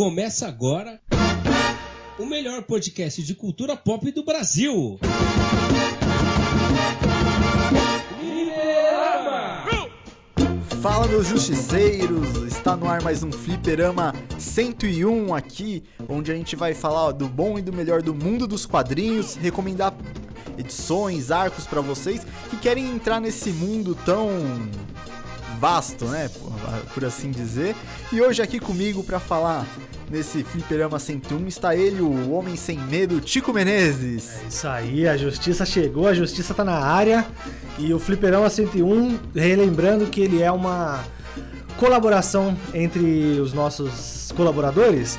Começa agora o melhor podcast de cultura pop do Brasil. Fala meus justiceiros, está no ar mais um Fliperama 101 aqui, onde a gente vai falar do bom e do melhor do mundo dos quadrinhos, recomendar edições, arcos para vocês que querem entrar nesse mundo tão vasto, né, por, por assim dizer. E hoje aqui comigo para falar nesse Fliperama 101 está ele, o homem sem medo, Tico Menezes. É isso aí, a justiça chegou, a justiça tá na área e o Fliperama 101, relembrando que ele é uma colaboração entre os nossos colaboradores.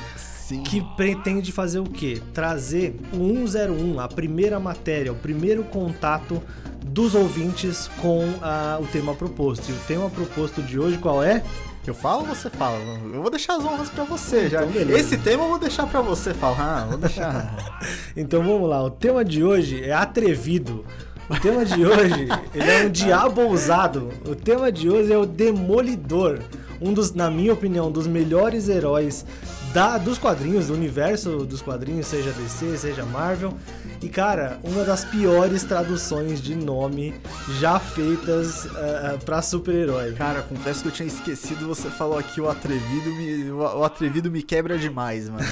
Sim. Que pretende fazer o quê? Trazer o 101, a primeira matéria, o primeiro contato dos ouvintes com ah, o tema proposto. E o tema proposto de hoje qual é? Eu falo ou você fala? Eu vou deixar as honras pra você já. Então, beleza. Esse tema eu vou deixar pra você falar. Ah, vou deixar. Então vamos lá, o tema de hoje é atrevido. O tema de hoje ele é um diabo ousado. O tema de hoje é o Demolidor. Um dos, na minha opinião, dos melhores heróis da, dos quadrinhos, do universo dos quadrinhos, seja DC, seja Marvel. E cara, uma das piores traduções de nome já feitas uh, para super-herói. Cara, confesso que eu tinha esquecido, você falou aqui o atrevido me, o, atrevido me quebra demais, mano.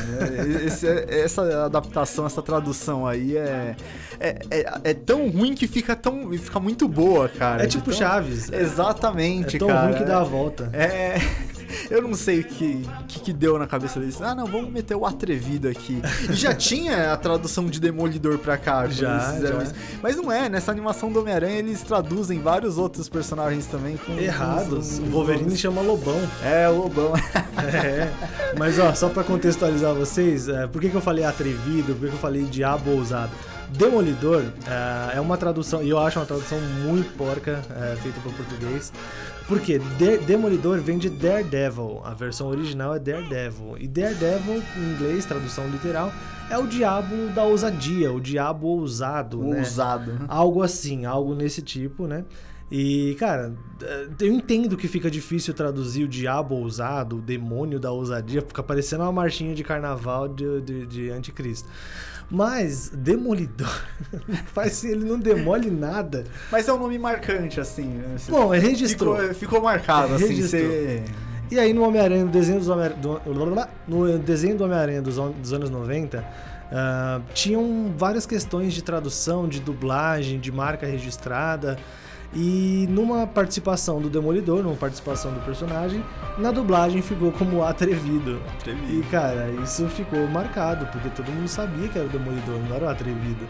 Esse- essa adaptação, essa tradução aí é, é, é, é tão ruim que fica tão fica muito boa, cara. É tipo Então- Chaves. Exatamente, é tão cara. ruim que dá a volta. É. Eu não sei o que, que, que deu na cabeça deles. Ah, não, vamos meter o atrevido aqui. E já tinha a tradução de Demolidor pra cá. Já, já. isso. Mas não é, nessa animação do Homem-Aranha eles traduzem vários outros personagens também com. Errados. com- O Wolverine chama Lobão. É, o Lobão. É, mas ó, só pra contextualizar vocês, é, por que, que eu falei atrevido, por que, que eu falei diabo ousado? Demolidor é, é uma tradução, e eu acho uma tradução muito porca, é, feita para português, porque de- Demolidor vem de Daredevil, a versão original é Daredevil, e Daredevil, em inglês, tradução literal, é o diabo da ousadia, o diabo ousado, O né? ousado. Algo assim, algo nesse tipo, né? E, cara, eh, eu entendo que fica difícil traduzir o diabo ousado, o demônio da ousadia, fica parecendo uma marchinha de carnaval de, de, de anticristo. Mas, demolidor, faz ele não demole nada. Mas é um nome marcante, assim. né? Bom, registrou. Ficou, ficou marcado, assim. Registrou. Você... E aí no Homem-Aranha, no desenho do, no desenho do Homem-Aranha dos, dos anos 90, ah, tinham várias questões de tradução, de dublagem, de marca registrada. E numa participação do Demolidor, numa participação do personagem, na dublagem ficou como atrevido. Atrevido. E cara, isso ficou marcado, porque todo mundo sabia que era o Demolidor, não era o atrevido.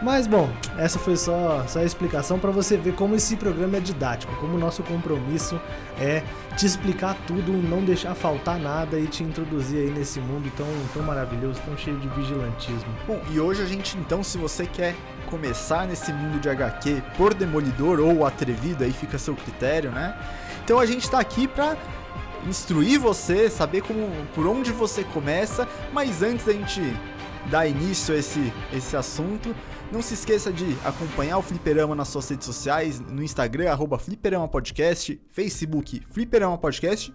Mas bom, essa foi só, só a explicação para você ver como esse programa é didático, como o nosso compromisso é te explicar tudo, não deixar faltar nada e te introduzir aí nesse mundo tão, tão maravilhoso, tão cheio de vigilantismo. Bom, e hoje a gente, então, se você quer começar nesse mundo de HQ por Demolidor ou Atrevido, aí fica a seu critério, né? Então a gente tá aqui pra instruir você, saber como, por onde você começa, mas antes da gente dar início a esse, esse assunto, não se esqueça de acompanhar o Fliperama nas suas redes sociais, no Instagram, arroba Fliperama Podcast, Facebook, Fliperama Podcast,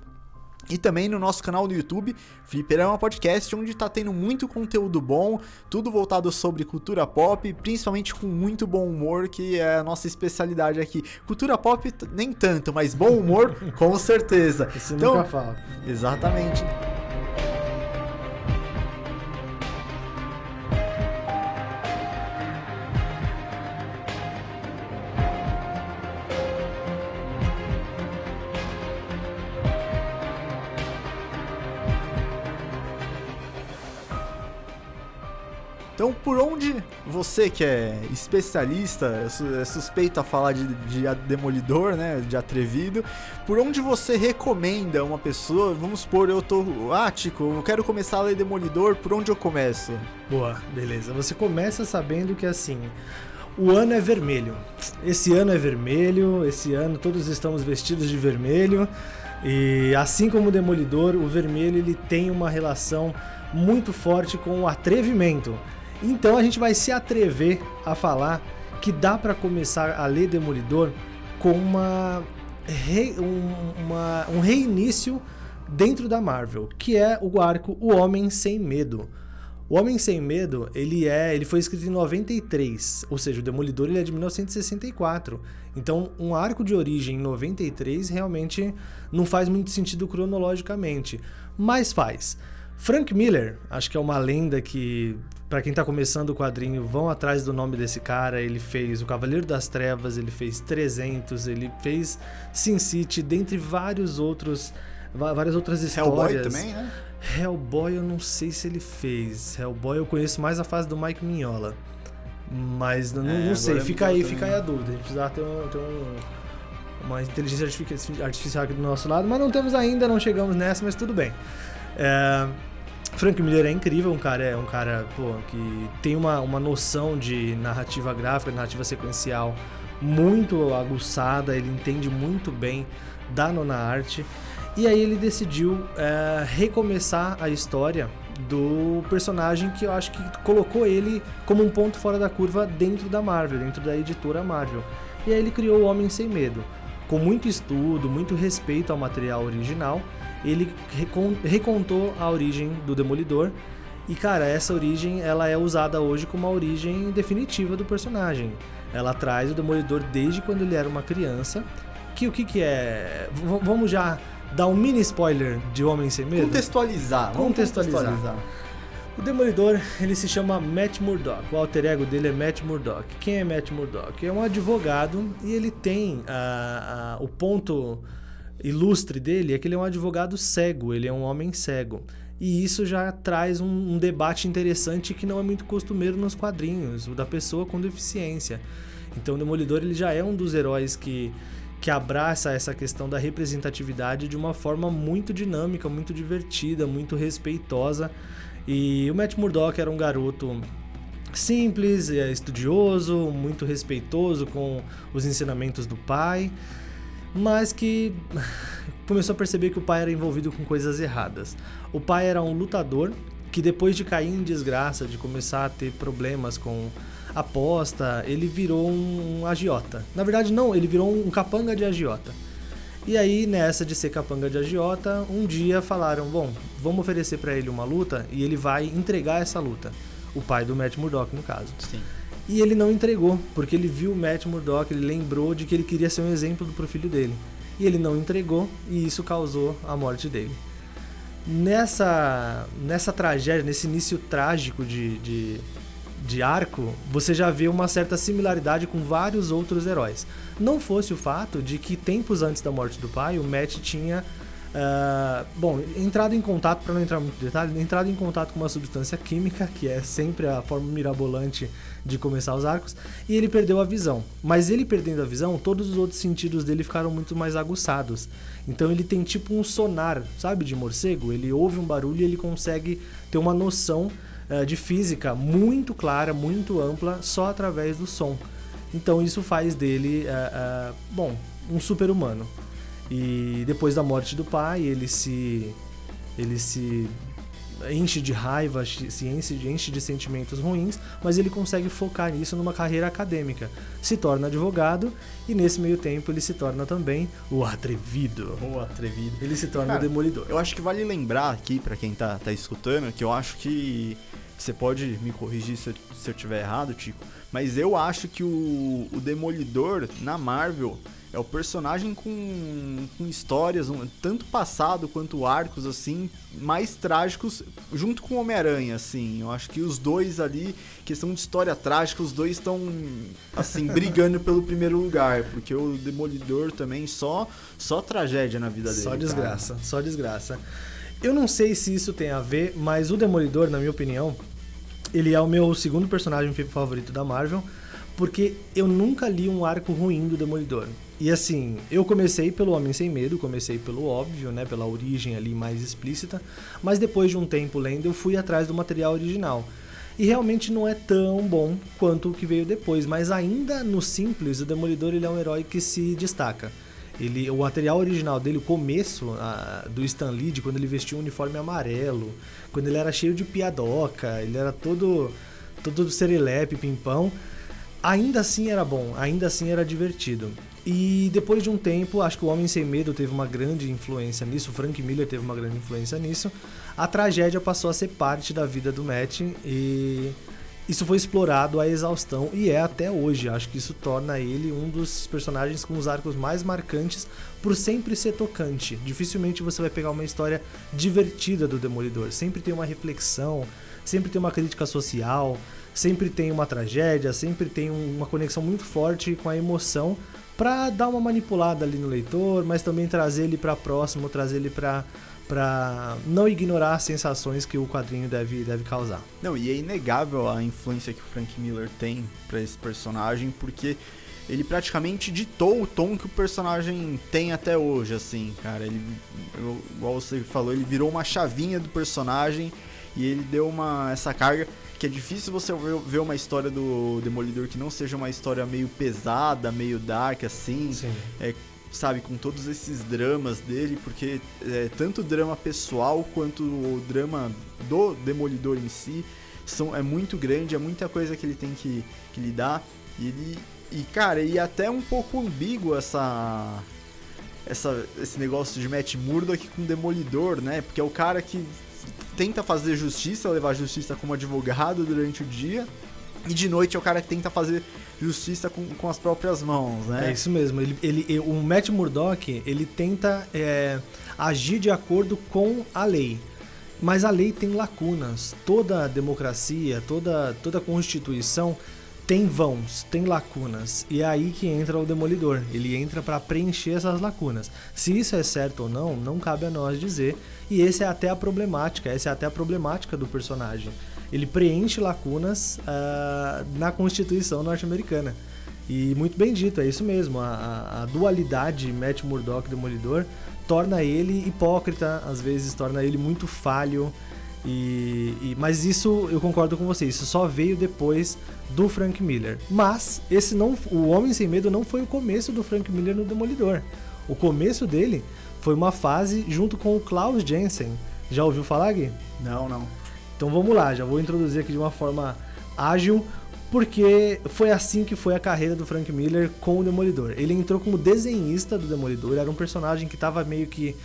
e também no nosso canal no YouTube, Fliperama Podcast, onde tá tendo muito conteúdo bom, tudo voltado sobre cultura pop, principalmente com muito bom humor, que é a nossa especialidade aqui. Cultura pop nem tanto, mas bom humor com certeza. Isso Então, nunca falta. exatamente. Onde você que é especialista, é é suspeito a falar de, de demolidor, né, de atrevido, por onde você recomenda uma pessoa, vamos supor, eu tô, ah, Tico, eu quero começar a ler Demolidor, por onde eu começo? Boa, beleza. Você começa sabendo que assim, o ano é vermelho. Esse ano é vermelho, esse ano todos estamos vestidos de vermelho. E assim como o Demolidor, o vermelho ele tem uma relação muito forte com o atrevimento. Então a gente vai se atrever a falar que dá pra começar a ler Demolidor com uma, re- um, uma- um reinício dentro da Marvel, que é o arco O Homem Sem Medo. O Homem Sem Medo, ele é, ele foi escrito em 93, ou seja, o Demolidor ele é de 1964. Então, um arco de origem em 93 realmente não faz muito sentido cronologicamente, mas faz. Frank Miller, acho que é uma lenda que para quem tá começando o quadrinho, vão atrás do nome desse cara. Ele fez O Cavaleiro das Trevas, ele fez 300, ele fez Sin City, dentre vários outros várias outras histórias. Hellboy também, né? Hellboy eu não sei se ele fez. Hellboy eu conheço mais a fase do Mike Mignola. Mas não, é, não sei, fica aí, fica aí a dúvida. A gente precisa ter, um, ter um, uma inteligência artificial aqui do nosso lado, mas não temos ainda, não chegamos nessa, mas tudo bem. É, Frank Miller é incrível, um cara, é um cara pô, que tem uma, uma noção de narrativa gráfica, narrativa sequencial muito aguçada, ele entende muito bem da nona arte. E aí ele decidiu é, recomeçar a história do personagem que eu acho que colocou ele como um ponto fora da curva dentro da Marvel, dentro da editora Marvel. E aí ele criou o Homem Sem Medo. Com muito estudo, muito respeito ao material original, ele recontou a origem do Demolidor. E cara, essa origem ela é usada hoje como a origem definitiva do personagem. Ela traz o Demolidor desde quando ele era uma criança. Que o que, que é? V vamos já dar um mini spoiler de Homem Sem Medo? Contextualizar. Contextualizar. contextualizar. O Demolidor, ele se chama Matt Murdock. O alter ego dele é Matt Murdock. Quem é Matt Murdock? É um advogado e ele tem a, a, o ponto ilustre dele é que ele é um advogado cego, ele é um homem cego. E isso já traz um, um debate interessante que não é muito costumeiro nos quadrinhos, o da pessoa com deficiência. Então o Demolidor ele já é um dos heróis que que abraça essa questão da representatividade de uma forma muito dinâmica, muito divertida, muito respeitosa. E o Matt Murdock era um garoto simples, é, estudioso, muito respeitoso com os ensinamentos do pai, mas que começou a perceber que o pai era envolvido com coisas erradas. O pai era um lutador que depois de cair em desgraça, de começar a ter problemas com aposta, ele virou um agiota. Na verdade, não, ele virou um capanga de agiota. E aí, nessa de ser capanga de agiota, um dia falaram: bom, vamos oferecer para ele uma luta e ele vai entregar essa luta. O pai do Matt Murdock, no caso. Sim. E ele não entregou, porque ele viu o Matt Murdock, ele lembrou de que ele queria ser um exemplo pro filho dele. E ele não entregou, e isso causou a morte dele. Nessa, nessa tragédia, nesse início trágico de, de de arco, você já vê uma certa similaridade com vários outros heróis. Não fosse o fato de que tempos antes da morte do pai, o Matt tinha Uh, bom, entrado em contato, para não entrar muito em detalhe, entrado em contato com uma substância química, que é sempre a forma mirabolante de começar os arcos, e ele perdeu a visão. Mas ele perdendo a visão, todos os outros sentidos dele ficaram muito mais aguçados. Então ele tem tipo um sonar, sabe, de morcego? Ele ouve um barulho e ele consegue ter uma noção uh, de física muito clara, muito ampla, só através do som. Então isso faz dele, uh, bom, um super-humano. E depois da morte do pai, ele se ele se enche de raiva, se enche, enche de sentimentos ruins, mas ele consegue focar nisso numa carreira acadêmica. Se torna advogado e nesse meio tempo ele se torna também o atrevido. O atrevido. Ele se torna Cara, o demolidor. Eu acho que vale lembrar aqui para quem tá, tá escutando que eu acho que você pode me corrigir se eu, se eu tiver errado, Tico, mas eu acho que o, o Demolidor na Marvel é o personagem com, com histórias, um, tanto passado quanto arcos, assim, mais trágicos, junto com o Homem-Aranha, assim. Eu acho que os dois ali, questão de história trágica, os dois estão, assim, brigando pelo primeiro lugar, porque o Demolidor também só, só tragédia na vida dele. Só desgraça, cara. só desgraça. Eu não sei se isso tem a ver, mas o Demolidor, na minha opinião, ele é o meu segundo personagem favorito da Marvel, porque eu nunca li um arco ruim do Demolidor. E assim, eu comecei pelo Homem Sem Medo, comecei pelo óbvio, né, pela origem ali mais explícita, mas depois de um tempo lendo, eu fui atrás do material original. E realmente não é tão bom quanto o que veio depois, mas ainda no simples, o Demolidor ele é um herói que se destaca. Ele, o material original dele, o começo a, do Stan Lee, de quando ele vestia um uniforme amarelo, quando ele era cheio de piadoca, ele era todo todo serelepe, pimpão, ainda assim era bom, ainda assim era divertido. E depois de um tempo, acho que o Homem Sem Medo teve uma grande influência nisso, o Frank Miller teve uma grande influência nisso. A tragédia passou a ser parte da vida do Matt e isso foi explorado à exaustão e é até hoje. Acho que isso torna ele um dos personagens com os arcos mais marcantes por sempre ser tocante. Dificilmente você vai pegar uma história divertida do Demolidor. Sempre tem uma reflexão, sempre tem uma crítica social, sempre tem uma tragédia, sempre tem uma conexão muito forte com a emoção para dar uma manipulada ali no leitor, mas também trazer ele para próximo, trazer ele para para não ignorar as sensações que o quadrinho deve, deve causar. Não, e é inegável a influência que o Frank Miller tem para esse personagem, porque ele praticamente ditou o tom que o personagem tem até hoje, assim, cara. Ele, igual você falou, ele virou uma chavinha do personagem e ele deu uma essa carga que é difícil você ver uma história do Demolidor que não seja uma história meio pesada, meio dark assim, Sim. é, sabe, com todos esses dramas dele, porque é, tanto o drama pessoal quanto o drama do Demolidor em si são, é muito grande, é muita coisa que ele tem que, que lidar. E ele. E cara, e até um pouco ambíguo essa. Essa, esse negócio de Matt Murdock com Demolidor, né? Porque é o cara que tenta fazer justiça, levar justiça como advogado durante o dia, e de noite é o cara que tenta fazer justiça com, com as próprias mãos, né? É isso mesmo. Ele, ele, o Matt Murdock ele tenta é, agir de acordo com a lei. Mas a lei tem lacunas. Toda democracia, toda, toda constituição tem vãos, tem lacunas. E é aí que entra o demolidor. Ele entra para preencher essas lacunas. Se isso é certo ou não, não cabe a nós dizer. E essa é até a problemática, essa é até a problemática do personagem. Ele preenche lacunas uh, na Constituição norte-americana. E muito bem dito, é isso mesmo. A, a, dualidade Matt Murdock Demolidor torna ele hipócrita, às vezes torna ele muito falho. E, e, mas isso eu concordo com você, isso só veio depois do Frank Miller. Mas esse não, o Homem Sem Medo não foi o começo do Frank Miller no Demolidor. O começo dele foi uma fase junto com o Klaus Jensen. Já ouviu falar, Gui? Não, não. Então vamos lá, já vou introduzir aqui de uma forma ágil, porque foi assim que foi a carreira do Frank Miller com o Demolidor. Ele entrou como desenhista do Demolidor, era um personagem que estava meio que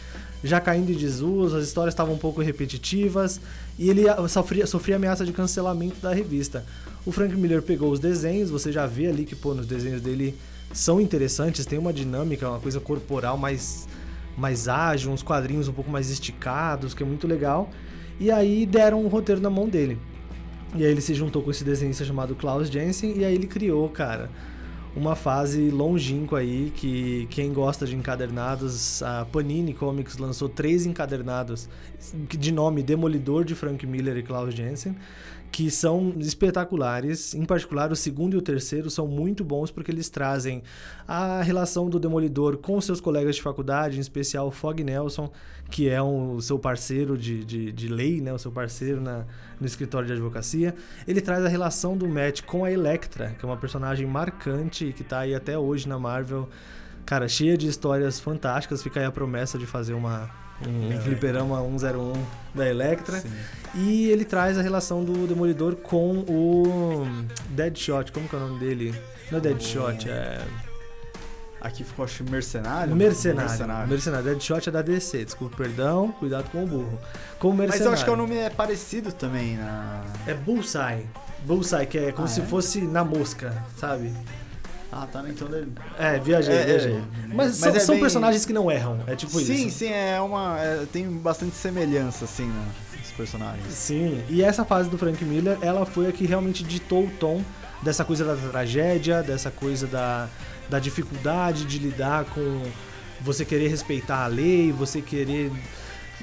já caindo em desuso, as histórias estavam um pouco repetitivas e ele sofria, sofria ameaça de cancelamento da revista. O Frank Miller pegou os desenhos, você já vê ali que pô, nos desenhos dele são interessantes, tem uma dinâmica, uma coisa corporal mais, mais ágil, uns quadrinhos um pouco mais esticados, que é muito legal. E aí deram um roteiro na mão dele. E aí ele se juntou com esse desenhista chamado Klaus Jensen e aí ele criou, cara, uma fase longínqua aí que quem gosta de encadernados, a Panini Comics lançou três encadernados de nome Demolidor de Frank Miller e Klaus Jensen, que são espetaculares. Em particular, o segundo e o terceiro são muito bons porque eles trazem a relação do Demolidor com seus colegas de faculdade, em especial Fog Nelson, que é um, o seu parceiro de, de, de lei, né? o seu parceiro na, no escritório de advocacia. Ele traz a relação do Matt com a Electra, que é uma personagem marcante e que está aí até hoje na Marvel. Cara, cheia de histórias fantásticas. Fica aí a promessa de fazer uma, um é, fliperama 101 da Electra. Sim. E ele traz a relação do Demolidor com o Deadshot. Como que é o nome dele? Não é Deadshot, é... Aqui ficou, acho, Mercenário? Mercenário. Mercenário. Mercenário. Deadshot é da DC. Desculpa, perdão. Cuidado com o burro. Com Mercenário. Mas eu acho que o nome é parecido também na... É Bullseye. Bullseye, que é como ah, se é? fosse na mosca, sabe? Ah, tá, né? Então dele. É, viajei, é, viajei. É, mas, mas, são, é são bem... personagens que não erram, é tipo sim, isso. Sim, sim, é uma. É, tem bastante semelhança, assim, né? Os personagens. Sim, e essa fase do Frank Miller, ela foi a que realmente ditou o tom dessa coisa da tragédia, dessa coisa da, da dificuldade de lidar com você querer respeitar a lei, você querer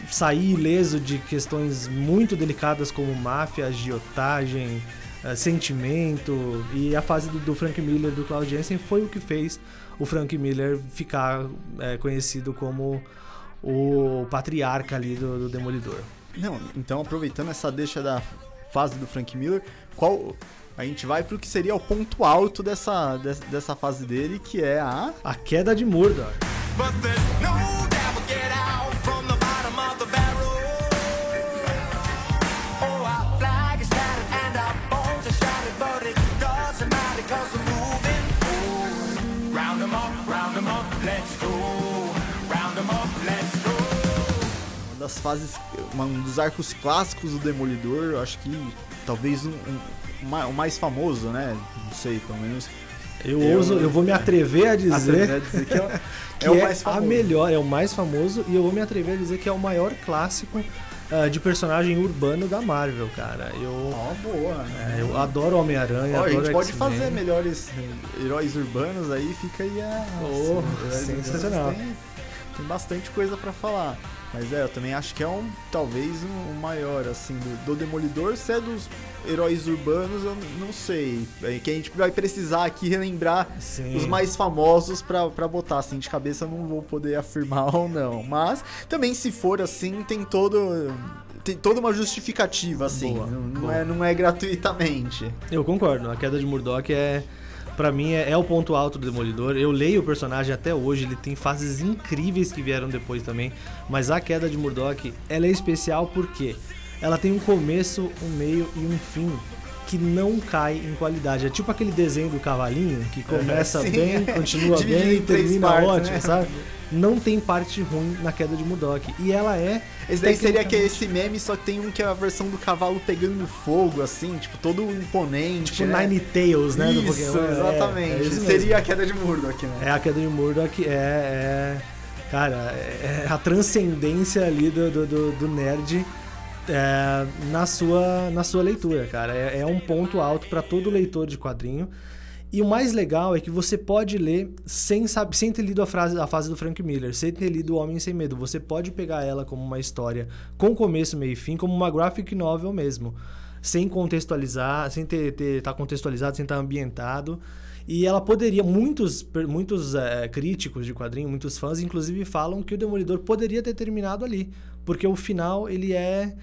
sair ileso de questões muito delicadas como máfia, agiotagem uh, sentimento. E a fase do, do, Frank Miller do Claude Jensen foi o que fez o Frank Miller ficar é, conhecido como o patriarca ali do, do, Demolidor. Não, então aproveitando essa deixa da fase do Frank Miller, qual a gente vai pro que seria o ponto alto dessa, dessa fase dele, que é a a queda de Murdoch. Das fases, um dos arcos clássicos do Demolidor, eu acho que talvez um, um, o mais famoso, né? Não sei, pelo menos. Eu, eu, ouso, eu vou me atrever a dizer, a dizer que, é, que é, o mais famoso. a melhor, é o mais famoso, e eu vou me atrever a dizer que é o maior clássico uh, de personagem urbano da Marvel, cara. Eu, oh, boa. É, eu adoro Homem-Aranha. Oh, a gente pode fazer melhores heróis urbanos aí, fica aí a. Oh, sensacional. Tem, tem bastante coisa para falar. Mas é, eu também acho que é um talvez um, um maior, assim, do, do, Demolidor. Se é dos heróis urbanos, eu não sei. É que a gente vai precisar aqui relembrar Sim. os mais famosos pra, pra botar, assim, de cabeça eu não vou poder afirmar ou não. Mas também se for assim, tem todo. Tem toda uma justificativa, assim. Boa, não, não é, não é gratuitamente. Eu concordo. A queda de Murdoch é para mim é, é, o ponto alto do Demolidor. Eu leio o personagem até hoje, ele tem fases incríveis que vieram depois também, mas a queda de Murdoch, ela é especial porque ela tem um começo, um meio e um fim que não cai em qualidade. É tipo aquele desenho do cavalinho que começa bem, continua bem, termina partes, ótimo, né? sabe? Não tem parte ruim na queda de Mudok. E ela é. Esse daí seria que esse meme só tem um que é a versão do cavalo pegando fogo, assim, tipo, todo imponente. Tipo né? Nine Tails, né? Isso, exatamente. É, é seria a queda de Murdoch, né? É a queda de Murdoch, é. é cara, é, é a transcendência ali do, do, do, do nerd. É, na, sua, na sua leitura, cara. É, é um ponto alto para todo leitor de quadrinho. E o mais legal é que você pode ler sem, sabe, sem ter lido a, frase, a fase do Frank Miller, sem ter lido O Homem Sem Medo. Você pode pegar ela como uma história com começo, meio e fim, como uma graphic novel mesmo. Sem contextualizar, sem ter, ter tá contextualizado, sem estar tá ambientado. E ela poderia, muitos, muitos é, críticos de quadrinho, muitos fãs, inclusive, falam que o Demolidor poderia ter terminado ali. Porque o final, ele é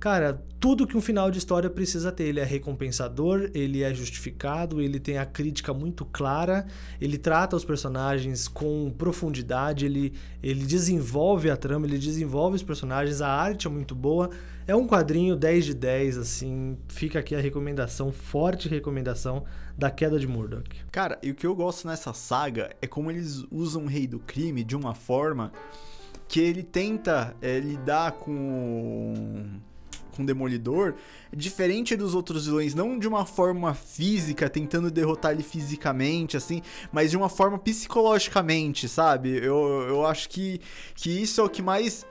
Cara, tudo que um final de história precisa ter. Ele é recompensador, ele é justificado, ele tem a crítica muito clara, ele trata os personagens com profundidade, ele, ele desenvolve a trama, ele desenvolve os personagens, a arte é muito boa. É um quadrinho 10 de 10, assim. Fica aqui a recomendação, forte recomendação da queda de Murdoch. Cara, e o que eu gosto nessa saga é como eles usam o Rei do Crime de uma forma que ele tenta é, lidar com com Demolidor, diferente dos outros vilões, não de uma forma física, tentando derrotar ele fisicamente, assim, mas de uma forma psicologicamente, sabe? Eu, eu acho que, que isso é o que mais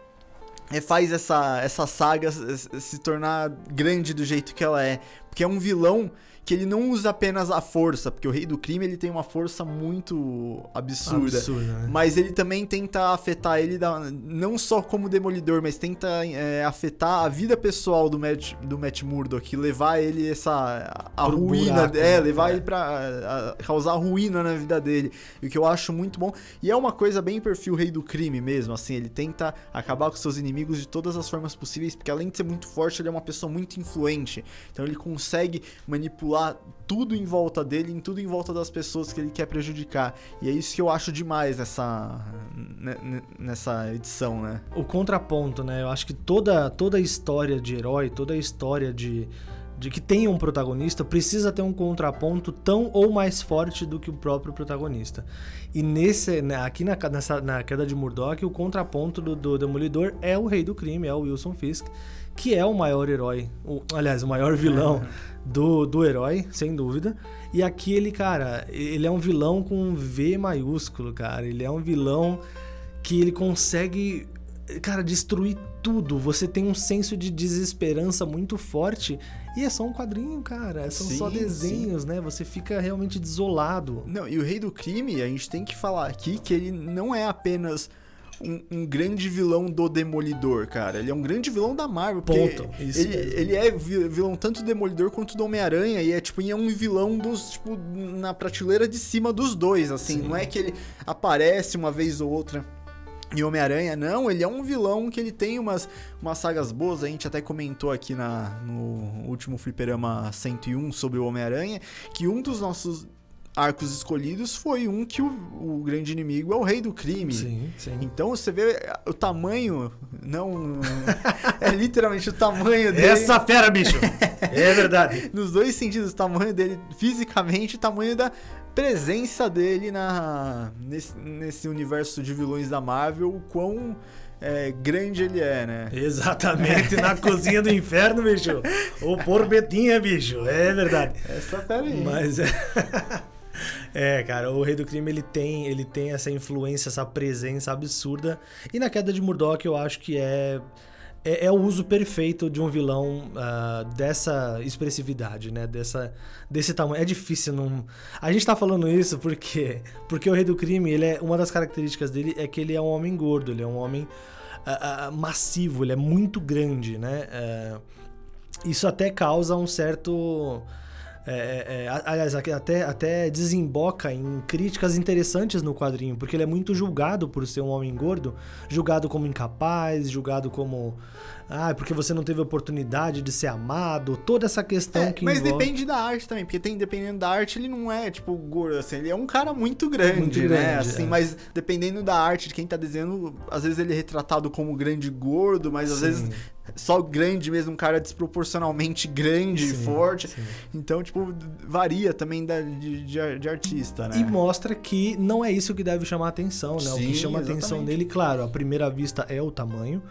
é, faz essa, essa saga se tornar grande do jeito que ela é. Porque é um vilão que ele não usa apenas a força, porque o rei do crime ele tem uma força muito absurda, absurda né? mas ele também tenta afetar ele da, não só como demolidor, mas tenta é, afetar a vida pessoal do Matt, do Matt Murdock, levar ele essa a Pro ruína, buraco, é, né? levar é. ele para causar ruína na vida dele, o que eu acho muito bom. E é uma coisa bem perfil rei do crime mesmo, assim, ele tenta acabar com seus inimigos de todas as formas possíveis, porque além de ser muito forte, ele é uma pessoa muito influente. Então ele consegue manipular tudo em volta dele, em tudo em volta das pessoas que ele quer prejudicar. E é isso que eu acho demais nessa, nessa edição, né? O contraponto, né? Eu acho que toda, toda história de herói, toda história de, de que tem um protagonista precisa ter um contraponto tão ou mais forte do que o próprio protagonista. E nesse, né, aqui na, nessa, na queda de Murdoch, o contraponto do, do Demolidor é o rei do crime, é o Wilson Fisk, que é o maior herói, o, aliás, o maior vilão do, do herói, sem dúvida. E aqui ele, cara, ele é um vilão com um V maiúsculo, cara. Ele é um vilão que ele consegue, cara, destruir tudo. Você tem um senso de desesperança muito forte. E é só um quadrinho, cara. São sim, só desenhos, sim. né? Você fica realmente desolado. Não, e o Rei do Crime, a gente tem que falar aqui que ele não é apenas um, um, grande vilão do Demolidor, cara. Ele é um grande vilão da Marvel. Ponto. Isso ele, ele é vilão tanto do Demolidor quanto do Homem-Aranha. E é tipo, é um vilão dos, tipo, na prateleira de cima dos dois, assim. Sim. Não é que ele aparece uma vez ou outra. E Homem-Aranha, não, ele é um vilão que ele tem umas, umas sagas boas. A gente até comentou aqui na, no último Fliperama 101 sobre o Homem-Aranha, que um dos nossos arcos escolhidos foi um que o, o, grande inimigo é o rei do crime. Sim, sim. Então você vê o tamanho, não. é literalmente o tamanho dele. Essa fera, bicho! é verdade. Nos dois sentidos, o tamanho dele fisicamente, o tamanho da presença dele na nesse, nesse universo de vilões da Marvel, o quão é, grande ele é, né? Exatamente, na cozinha do inferno, bicho. O porbetinha, bicho. É verdade. Essa fera aí. Mas é. É, cara, o Rei do Crime ele tem, ele tem essa influência, essa presença absurda. E na queda de Murdoch eu acho que é é, é, o uso perfeito de um vilão uh, dessa expressividade, né? Dessa, desse tamanho. É difícil não. A gente tá falando isso porque porque o Rei do Crime, ele é uma das características dele é que ele é um homem gordo, ele é um homem uh, uh, massivo, ele é muito grande, né? isso até causa um certo é, é, é aliás, até, até desemboca em críticas interessantes no quadrinho, porque ele é muito julgado por ser um homem gordo, julgado como incapaz, julgado como. Ah, porque você não teve oportunidade de ser amado, toda essa questão é, que. Mas envolve... depende da arte também, porque tem, dependendo da arte, ele não é, tipo, gordo, assim, ele é um cara muito grande, muito né? Grande, assim, é. mas dependendo da arte de quem tá desenhando, às vezes ele é retratado como grande gordo, mas às Sim. vezes só grande mesmo, um cara desproporcionalmente grande e forte. Sim. Então, tipo, varia também da, de, de, de, artista, né? E mostra que não é isso que deve chamar a atenção, né? Sim, o que chama a atenção dele, claro, à primeira vista é o tamanho,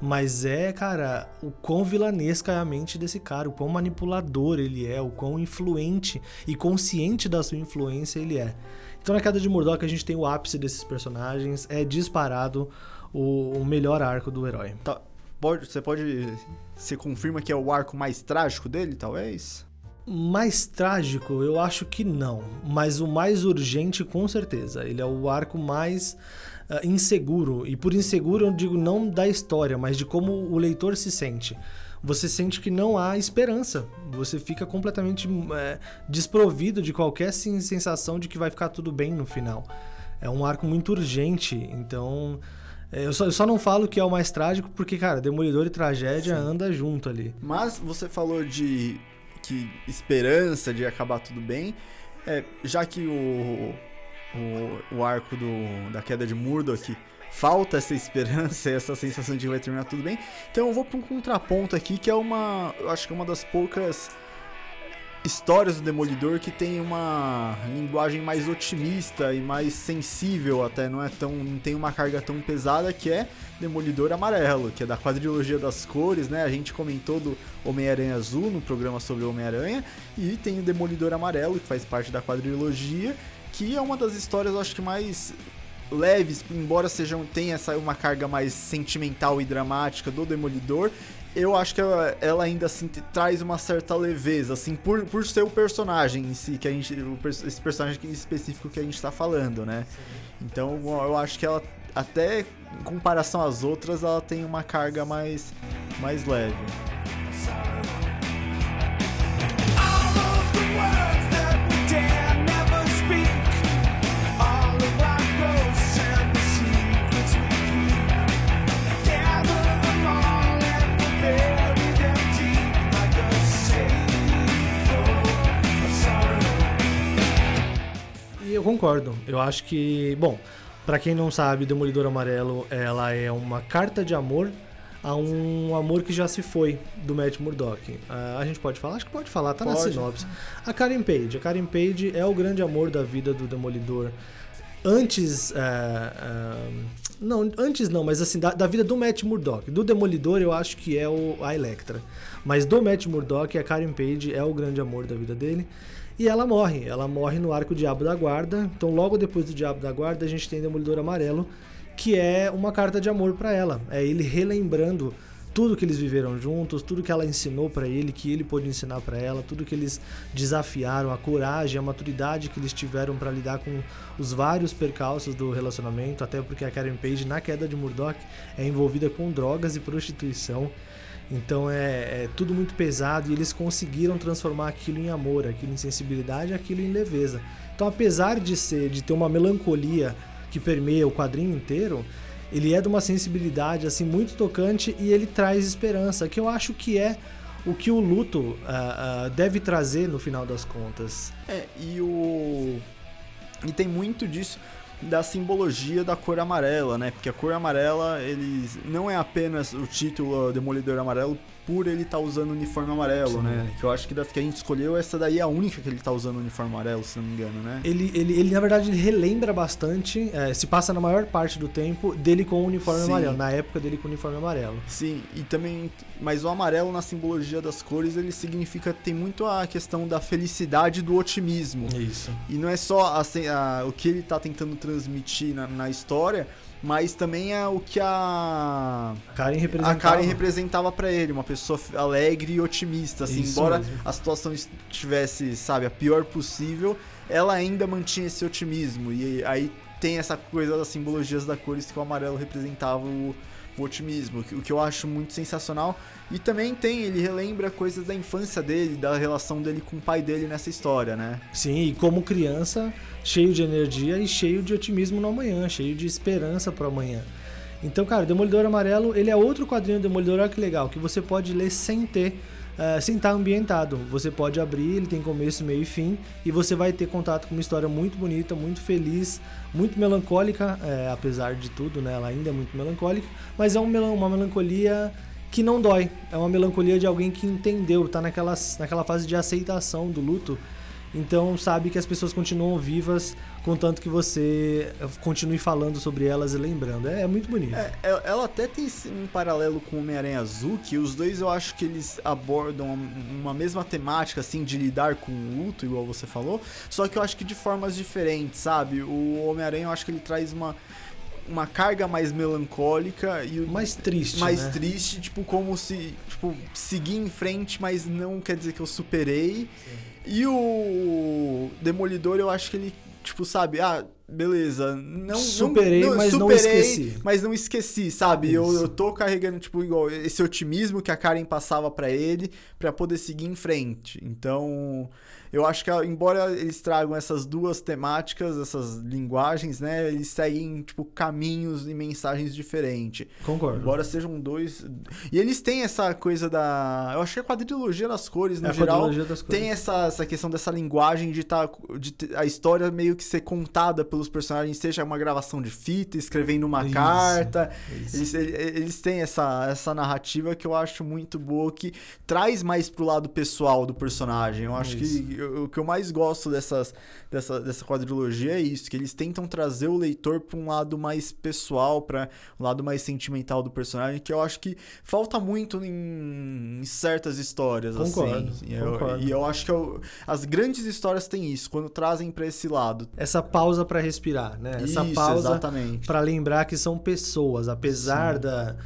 mas é, cara, o quão vilanesca é a mente desse cara, o quão manipulador ele é, o quão influente e consciente da sua influência ele é. Então, na queda de Murdoch, a gente tem o ápice desses personagens, é disparado o, o melhor arco do herói. Tá pode, você pode. Você confirma que é o arco mais trágico dele, talvez? Mais trágico, eu acho que não. Mas o mais urgente, com certeza. Ele é o arco mais uh, inseguro. E por inseguro eu digo não da história, mas de como o leitor se sente. Você sente que não há esperança. Você fica completamente é, desprovido de qualquer sensação de que vai ficar tudo bem no final. É um arco muito urgente, então eu só, eu só não falo que é o mais trágico porque, cara, Demolidor e tragédia Sim. anda junto ali. Mas você falou de que esperança de acabar tudo bem. É, já que o, o, o arco do, da queda de Murdoch falta essa esperança, essa sensação de que vai terminar tudo bem. Então eu vou para um contraponto aqui que é uma, eu acho que é uma das poucas histórias do Demolidor que tem uma linguagem mais otimista e mais sensível até, não é tão não tem uma carga tão pesada que é Demolidor Amarelo, que é da quadrilogia das cores, né? A gente comentou do Homem-Aranha Azul no programa sobre Homem-Aranha e tem o Demolidor Amarelo que faz parte da quadrilogia, que é uma das histórias eu acho que mais leves, embora sejam tenha essa uma carga mais sentimental e dramática do Demolidor, eu acho que ela, ela, ainda assim traz uma certa leveza, assim, por, por ser o personagem em si, que a gente. O, esse personagem específico que a gente tá falando, né? Então eu acho que ela, até em comparação às outras, ela tem uma carga mais, mais leve. eu concordo. Eu acho que, bom, para quem não sabe, Demolidor Amarelo, ela é uma carta de amor a um amor que já se foi do Matt Murdock. Uh, a gente pode falar? Acho que pode falar, tá pode. na sinopse. A Karen Page. A Karen Page é o grande amor da vida do Demolidor. Antes. Uh, uh, não, antes não, mas assim, da, da, vida do Matt Murdock. Do Demolidor, eu acho que é o, a Electra. Mas do Matt Murdock, a Karen Page é o grande amor da vida dele. E ela morre. Ela morre no arco Diabo da Guarda. Então, logo depois do Diabo da Guarda, a gente tem Demolidor Amarelo, que é uma carta de amor para ela. É ele relembrando tudo que eles viveram juntos, tudo que ela ensinou para ele, que ele pôde ensinar para ela, tudo que eles desafiaram, a coragem, a maturidade que eles tiveram para lidar com os vários percalços do relacionamento, até porque a Karen Page na queda de Murdoch é envolvida com drogas e prostituição. Então é, é, tudo muito pesado e eles conseguiram transformar aquilo em amor, aquilo em sensibilidade, aquilo em leveza. Então, apesar de ser, de ter uma melancolia que permeia o quadrinho inteiro, ele é de uma sensibilidade assim muito tocante e ele traz esperança, que eu acho que é o que o luto uh, uh, deve trazer no final das contas. É, e o e tem muito disso da simbologia da cor amarela, né? Porque a cor amarela, eles não é apenas o título Demolidor Amarelo por ele estar usando o uniforme amarelo, Sim. né? Que eu acho que das que a gente escolheu, essa daí é a única que ele tá usando o uniforme amarelo, se não me engano, né? Ele, ele, ele, na verdade, ele relembra bastante, é, se passa na maior parte do tempo dele com o uniforme Sim. amarelo, na época dele com o uniforme amarelo. Sim, e também, mas o amarelo na simbologia das cores, ele significa, tem muito a questão da felicidade e do otimismo. Isso. E não é só a se- a- o que ele tá tentando transmitir na, na história, mas também é o que a Karen a representava. Karen representava pra ele, uma pessoa alegre e otimista, assim, Isso embora mesmo. a situação estivesse, sabe, a pior possível, ela ainda mantinha esse otimismo. E aí tem essa coisa das simbologias da cores que o amarelo representava o, o otimismo, o que- eu acho muito sensacional. E também tem, ele relembra coisas da infância dele, da relação dele com o pai dele nessa história, né? Sim, e como criança, cheio de energia e cheio de otimismo no amanhã, cheio de esperança pro amanhã. Então, cara, Demolidor Amarelo, ele é outro quadrinho do Demolidor, olha que legal, que você pode ler sem ter, eh, sem estar ambientado. Você pode abrir, ele tem começo, meio e fim, e você vai ter contato com uma história muito bonita, muito feliz, muito melancólica, eh, apesar de tudo, né? Ela ainda é muito melancólica, mas é um melan- uma melancolia que não dói. É uma melancolia de alguém que entendeu, tá naquela, naquela fase de aceitação do luto. Então sabe que as pessoas continuam vivas, contanto que você continue falando sobre elas e lembrando. É, é muito bonito. É, é- ela até tem um paralelo com o Homem-Aranha Azul, que os dois eu acho que eles abordam uma, mesma temática, assim, de lidar com o luto, igual você falou, só que eu acho que de formas diferentes, sabe? O Homem-Aranha eu acho que ele traz uma, uma carga mais melancólica e Mais triste, mais né? triste, tipo, como se, tipo, seguir em frente, mas não quer dizer que eu superei. E o Demolidor, eu acho que ele, tipo, sabe, ah, beleza, não Superei, mas não esqueci. mas não esqueci, sabe? Eu, Isso. eu tô carregando, tipo, igual esse otimismo que a Karen passava pra ele pra poder seguir em frente. Então, eu acho que, embora eles tragam essas duas temáticas, essas linguagens, né, eles seguem, tipo, caminhos e mensagens diferentes. Concordo. Embora sejam dois. E eles têm essa coisa da. Eu acho que a quadrilogia das cores, no É geral, das cores. tem essa, essa questão dessa linguagem de, tá, de a história meio que ser contada pelos personagens, seja uma gravação de fita, escrevendo uma Isso, carta. isso. Eles, ele- eles têm essa, essa narrativa que eu acho muito boa, que traz mais pro lado pessoal do personagem. Eu acho Isso. que eu- o que eu mais gosto dessas, dessa, dessa quadrilogia é isso, que eles tentam trazer o leitor pra um lado mais pessoal, para um lado mais sentimental do personagem, que eu acho que falta muito em, em certas histórias, Concordo, assim. E eu, concordo. e eu acho que eu- as grandes histórias têm isso, quando trazem pra esse lado. Essa pausa pra respirar, né? Essa isso, pausa pra lembrar que são pessoas, apesar da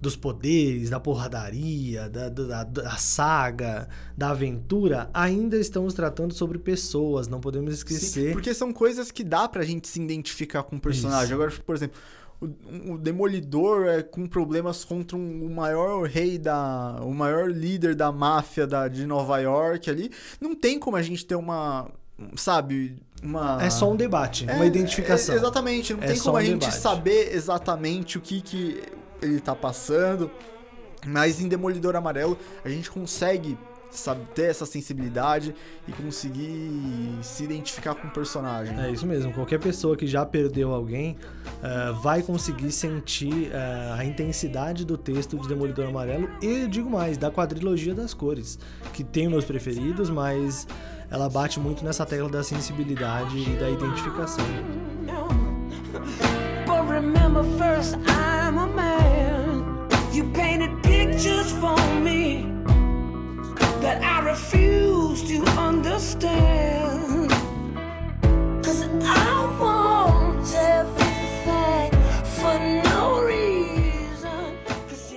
dos poderes, da porradaria, da, da, da saga, da aventura, ainda estamos tratando sobre pessoas, não podemos Sim, esquecer. porque são coisas que dá pra gente se identificar com o personagem. Isso. Agora, por exemplo, o, o Demolidor é com problemas contra um- o maior rei da. o maior líder da máfia da, de Nova York ali. Não tem como a gente ter uma. Sabe? Uma. É só um debate, É, uma identificação. é- exatamente, não É tem como um a gente debate. saber exatamente o que, que ele tá passando. Mas em Demolidor Amarelo a gente consegue sabe, ter essa sensibilidade e conseguir se identificar com o personagem. É isso mesmo. Qualquer pessoa que já perdeu alguém eh, vai conseguir sentir eh, a intensidade do texto de Demolidor Amarelo e, digo mais, da quadrilogia das cores, que tem meus preferidos, mas ela bate muito nessa tecla da sensibilidade e da identificação.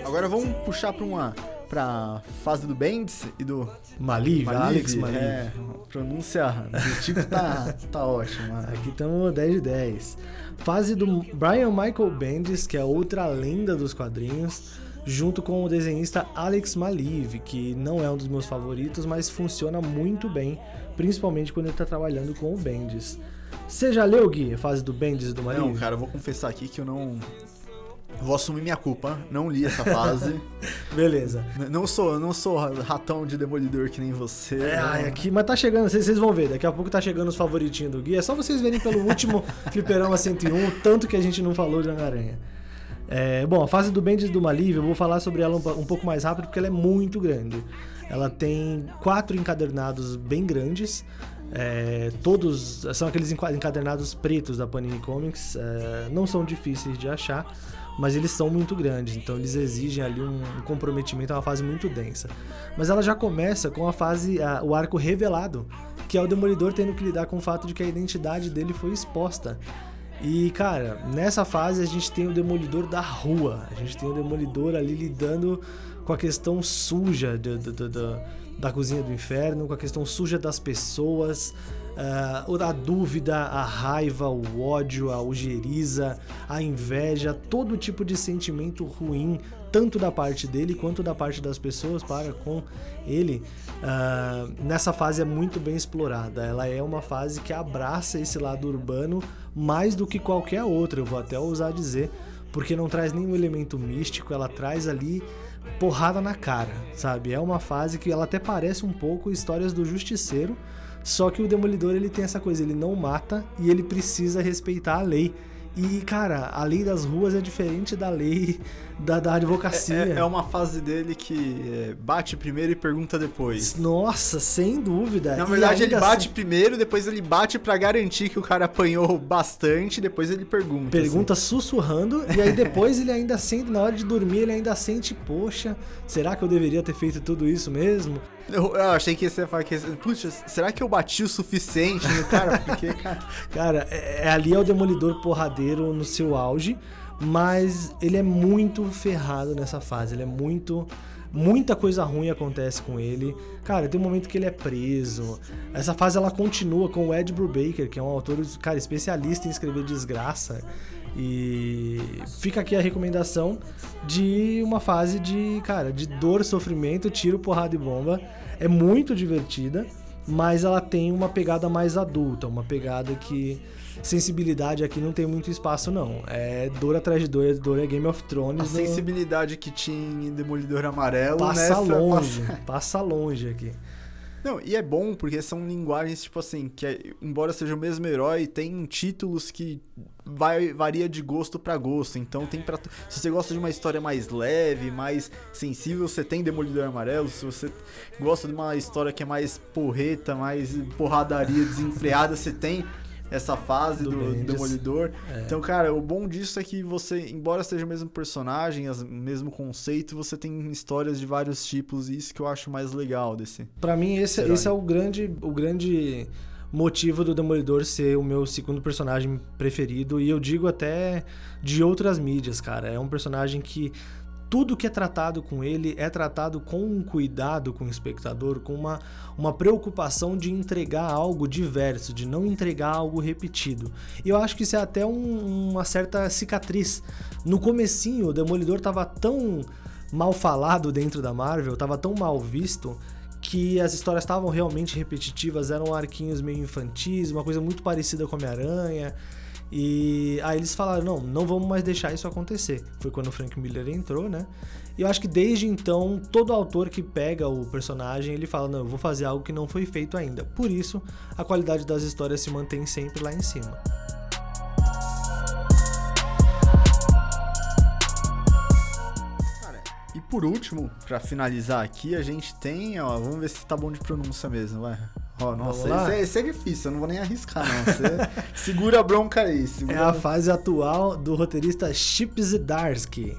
Agora vamos puxar para uma pra fase do Bendis e do Maliv. Alex Maliv. É, pronúncia do tipo tá, tá ótima. Aqui estamos 10 de 10. Fase do Brian Michael Bendis, que é outra lenda dos quadrinhos, junto com o desenhista Alex Maliv, que não é um dos meus favoritos, mas funciona muito bem, principalmente quando ele está trabalhando com o Bendis. Você já leu, Gui, a fase do Bendis e do Maliv? Não, cara, eu vou confessar aqui que eu não. Vou assumir minha culpa, não li essa fase. Beleza. N- não sou, não sou ratão de demolidor que nem você. É, não. ai, aqui, mas tá chegando, vocês, vocês vão ver, daqui a pouco tá chegando os favoritinhos do Gui. É só vocês verem pelo último Fliperama 101, o tanto que a gente não falou de Homem-Aranha. É, bom, a fase do Bendis e do Malívio, eu vou falar sobre ela um, um pouco mais rápido porque ela é muito grande. Ela tem quatro encadernados bem grandes. É, todos são aqueles enca- encadernados pretos da Panini Comics. é, não são difíceis de achar, mas eles são muito grandes. Então eles exigem ali um, comprometimento, é uma fase muito densa. Mas ela já começa com a fase, a- o arco revelado, que é o Demolidor tendo que lidar com o fato de que a identidade dele foi exposta. E, cara, nessa fase a gente tem o Demolidor da rua. A gente tem o Demolidor ali lidando com a questão suja do- do- do- da cozinha do inferno, com a questão suja das pessoas, ah, a dúvida, a raiva, o ódio, a ojeriza, a inveja, todo tipo de sentimento ruim, tanto da parte dele quanto da parte das pessoas para com ele. ah, nessa fase é muito bem explorada. Ela é uma fase que abraça esse lado urbano mais do que qualquer outra, eu vou até ousar dizer, porque não traz nenhum elemento místico, ela traz ali porrada na cara, sabe? É uma fase que ela até parece um pouco histórias do Justiceiro, só que o Demolidor ele tem essa coisa, ele não mata e ele precisa respeitar a lei. E, cara, a lei das ruas é diferente da lei da, da advocacia. É, é uma fase dele que é, bate primeiro e pergunta depois. Nossa, sem dúvida. Na verdade, ele bate assim- primeiro, depois ele bate pra garantir que o cara apanhou bastante, depois ele pergunta. Pergunta sussurrando, e aí depois ele ainda sente, na hora de dormir, ele ainda sente, poxa, será que eu deveria ter feito tudo isso mesmo? assim. Eu, eu achei que você ia falar que. Puxa, será que eu bati o suficiente no cara? Porque, cara. Cara, é, é- ali é o Demolidor porradeiro no seu auge, mas ele é muito ferrado nessa fase, ele é muito. Muita coisa ruim acontece com ele. Cara, tem um momento que ele é preso. Essa fase ela continua com o Ed Brubaker, que é um autor, cara, especialista em escrever desgraça. E fica aqui a recomendação de uma fase de, cara, de dor, sofrimento, tiro, porrada e bomba. É muito divertida, mas ela tem uma pegada mais adulta, uma pegada que sensibilidade aqui não tem muito espaço não. É dor atrás de dor, dor é Game of A Thrones. no- sensibilidade que tinha em Demolidor Amarelo passa nessa longe, passa- passa longe aqui. Não, e é bom porque são linguagens, tipo assim, que é- embora seja o mesmo herói, tem títulos que vai, varia de gosto pra gosto. Então tem para Se você gosta de uma história mais leve, mais sensível, você tem Demolidor Amarelo. Se você gosta de uma história que é mais porreta, mais porradaria desenfreada, você tem essa fase Do do. Demolidor. É. Então, cara, o bom disso é que você, embora seja o mesmo personagem, o mesmo conceito, você tem histórias de vários tipos, e isso que eu acho mais legal desse. Pra mim, esse, Herói. esse é o grande, o grande motivo do Demolidor ser o meu segundo personagem preferido. E eu digo até de outras mídias, cara. É um personagem que tudo que é tratado com ele é tratado com um cuidado com o espectador, com uma, uma preocupação de entregar algo diverso, de não entregar algo repetido. E eu acho que isso é até um- uma certa cicatriz. No comecinho, o Demolidor tava tão mal falado dentro da Marvel, tava tão mal visto que as histórias estavam realmente repetitivas, eram arquinhos meio infantis, uma coisa muito parecida com Homem-Aranha. E aí eles falaram, não, não vamos mais deixar isso acontecer. Foi quando o Frank Miller entrou, né? E eu acho que desde então, todo autor que pega o personagem, ele fala, não, eu vou fazer algo que não foi feito ainda. Por isso, a qualidade das histórias se mantém sempre lá em cima. E por último, pra finalizar aqui, a gente tem, ó, vamos ver se tá bom de pronúncia mesmo, vai. Ó, nossa, esse é, esse é difícil, eu não vou nem arriscar, não. Você segura a bronca aí. É Segura a fase atual do roteirista Chip Zdarsky.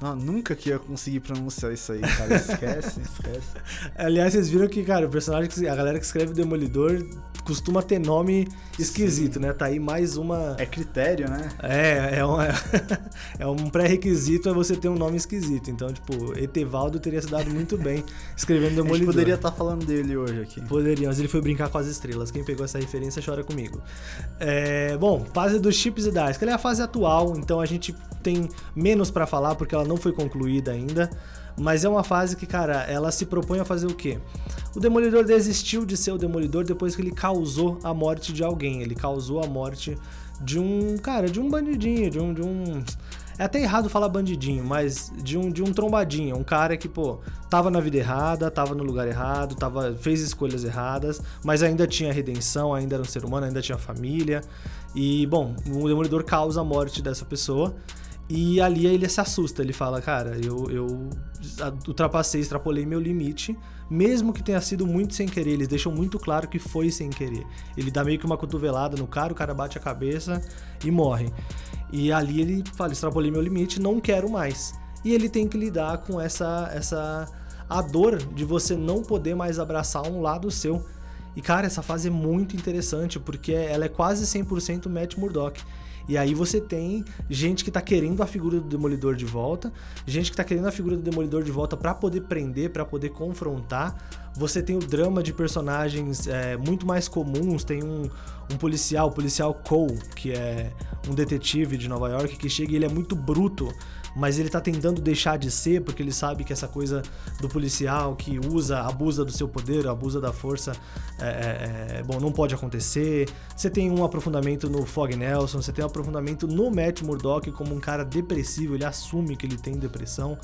Não, nunca que ia conseguir pronunciar isso aí, cara. Esquece, esquece. Aliás, vocês viram que, cara, o personagem que a galera que escreve Demolidor costuma ter nome esquisito, né? Tá aí mais uma. É critério, né? É, é um, é um pré-requisito é você ter um nome esquisito. Então, tipo, Etevaldo teria se dado muito bem escrevendo A gente Demolidor. poderia estar falando dele hoje aqui. Poderia, mas ele foi brincar com as estrelas. Quem pegou essa referência chora comigo. É, bom, fase dos chips e DARS, que ela é a fase atual, então a gente tem menos pra falar porque ela não foi concluída ainda. Mas é uma fase que, cara, ela se propõe a fazer o quê? O Demolidor desistiu de ser o Demolidor depois que ele causou a morte de alguém. Ele causou a morte de um, cara, de um bandidinho, de um, de um é até errado falar bandidinho, mas de um, de um trombadinho, um cara que, pô, tava na vida errada, tava no lugar errado, tava, fez escolhas erradas, mas ainda tinha redenção, ainda era um ser humano, ainda tinha família. E, bom, o Demolidor causa a morte dessa pessoa. E ali ele se assusta, ele fala, cara, eu, eu ultrapassei, extrapolei meu limite, mesmo que tenha sido muito sem querer, eles deixam muito claro que foi sem querer. Ele dá meio que uma cotovelada no cara, o cara bate a cabeça e morre. E ali ele fala, extrapolei meu limite, não quero mais. E ele tem que lidar com essa essa a dor de você não poder mais abraçar um lado seu. E cara, essa fase é muito interessante porque ela é quase 100% Matt Murdock. E aí você tem gente que tá querendo a figura do Demolidor de volta, gente que tá querendo a figura do Demolidor de volta para poder prender, para poder confrontar. Você tem o drama de personagens é, muito mais comuns. Tem um, um policial, o policial Cole, que é um detetive de Nova York, que chega e ele é muito bruto mas ele tá tentando deixar de ser porque ele sabe que essa coisa do policial que usa, abusa do seu poder, abusa da força, é, é, é, bom, não pode acontecer. Você tem um aprofundamento no Fog Nelson, você tem um aprofundamento no Matt Murdock como um cara depressivo, ele assume que ele tem depressão.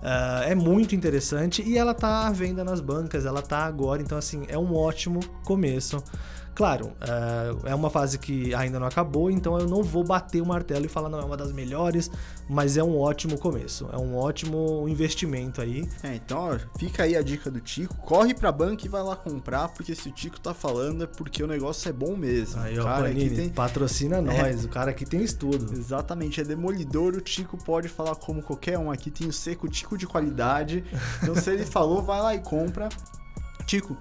Uh, é muito interessante e ela tá à venda nas bancas, ela tá agora, então assim, é um ótimo começo. Claro, é, é uma fase que ainda não acabou, então eu não vou bater o martelo e falar não é uma das melhores, mas é um ótimo começo, é um ótimo investimento aí. É, então ó, fica aí a dica do Tico, corre pra banca e vai lá comprar, porque se o Tico tá falando é porque o negócio é bom mesmo. Aí, ó, cara Panini, tem... patrocina é. nós, é. o cara aqui tem estudo. Exatamente, é demolidor, o Tico pode falar como qualquer um aqui, tem o seco Tico de qualidade, então se ele falou, vai lá e compra. Tico,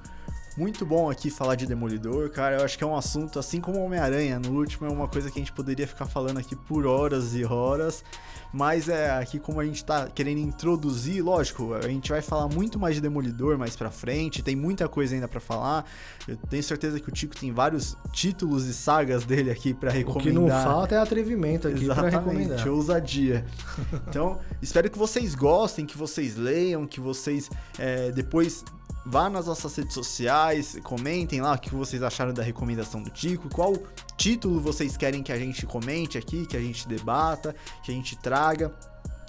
muito bom aqui falar de Demolidor, cara. Eu acho que é um assunto, assim como Homem-Aranha, no último é uma coisa que a gente poderia ficar falando aqui por horas e horas. Mas é aqui como a gente tá querendo introduzir, lógico, a gente vai falar muito mais de Demolidor mais pra frente, tem muita coisa ainda para falar. Eu tenho certeza que o Tico tem vários títulos e sagas dele aqui para recomendar. O que não falta é atrevimento aqui para recomendar. ousadia. Então, espero que vocês gostem, que vocês leiam, que vocês é, depois Vá nas nossas redes sociais, comentem lá o que vocês acharam da recomendação do Tico, qual título vocês querem que a gente comente aqui, que a gente debata, que a gente traga.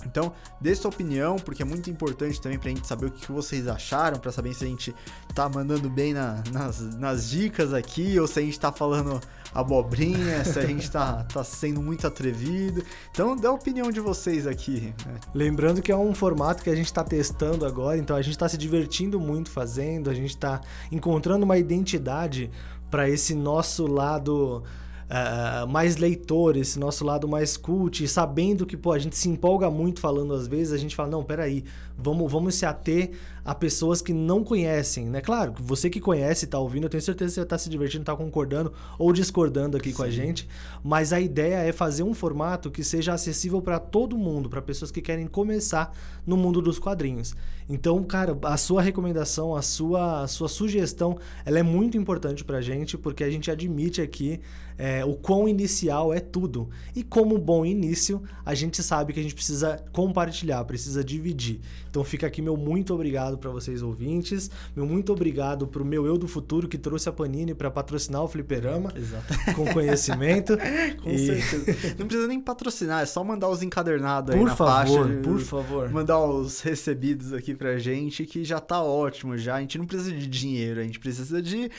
Então, dê sua opinião, porque é muito importante também pra gente saber o que vocês acharam, para saber se a gente tá mandando bem na, nas, nas dicas aqui, ou se a gente tá falando abobrinha, se a gente tá, tá sendo muito atrevido. Então, dê a opinião de vocês aqui. Né? Lembrando que é um formato que a gente tá testando agora, então a gente tá se divertindo muito fazendo, a gente tá encontrando uma identidade para esse nosso lado uh, mais leitor, esse nosso lado mais cult, sabendo que pô, a gente se empolga muito falando às vezes, a gente fala, não, peraí, vamos, vamos se ater a pessoas que não conhecem, né? Claro, você que conhece e tá ouvindo, eu tenho certeza que você tá se divertindo, tá concordando ou discordando aqui Sim. com a gente, mas a ideia é fazer um formato que seja acessível para todo mundo, para pessoas que querem começar no mundo dos quadrinhos. Então, cara, a sua recomendação, a sua, a sua sugestão, ela é muito importante pra gente, porque a gente admite aqui é, o quão inicial é tudo. E como bom início, a gente sabe que a gente precisa compartilhar, precisa dividir. Então fica aqui meu muito obrigado para vocês ouvintes, meu muito obrigado pro meu eu do futuro que trouxe a Panini para patrocinar o Fliperama, Exato. com conhecimento. com e... certeza. Não precisa nem patrocinar, é só mandar os encadernados aí por na favor, faixa. Por favor, Mandar os recebidos aqui pra gente que já tá ótimo já. A gente não precisa de dinheiro, a gente precisa de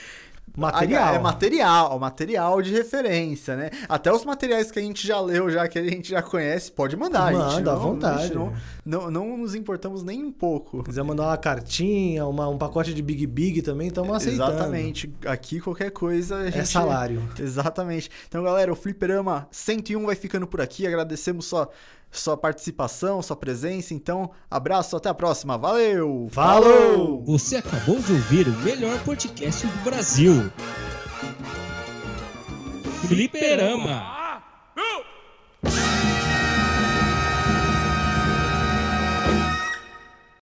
Material. É material, material de referência, né? Até os materiais que a gente já leu, já que a gente já conhece, pode mandar. Manda, à vontade. Não, não, não, nos importamos nem um pouco. Se quiser mandar uma cartinha, uma, um pacote de Big Big também, estamos aceitando. Exatamente. Aqui qualquer coisa a é gente... É salário. Exatamente. Então, galera, o Fliperama 101 vai ficando por aqui. Agradecemos só sua participação, sua presença. Então, abraço, até a próxima. Valeu! Falou! Você acabou de ouvir o melhor podcast do Brasil. Fliperama.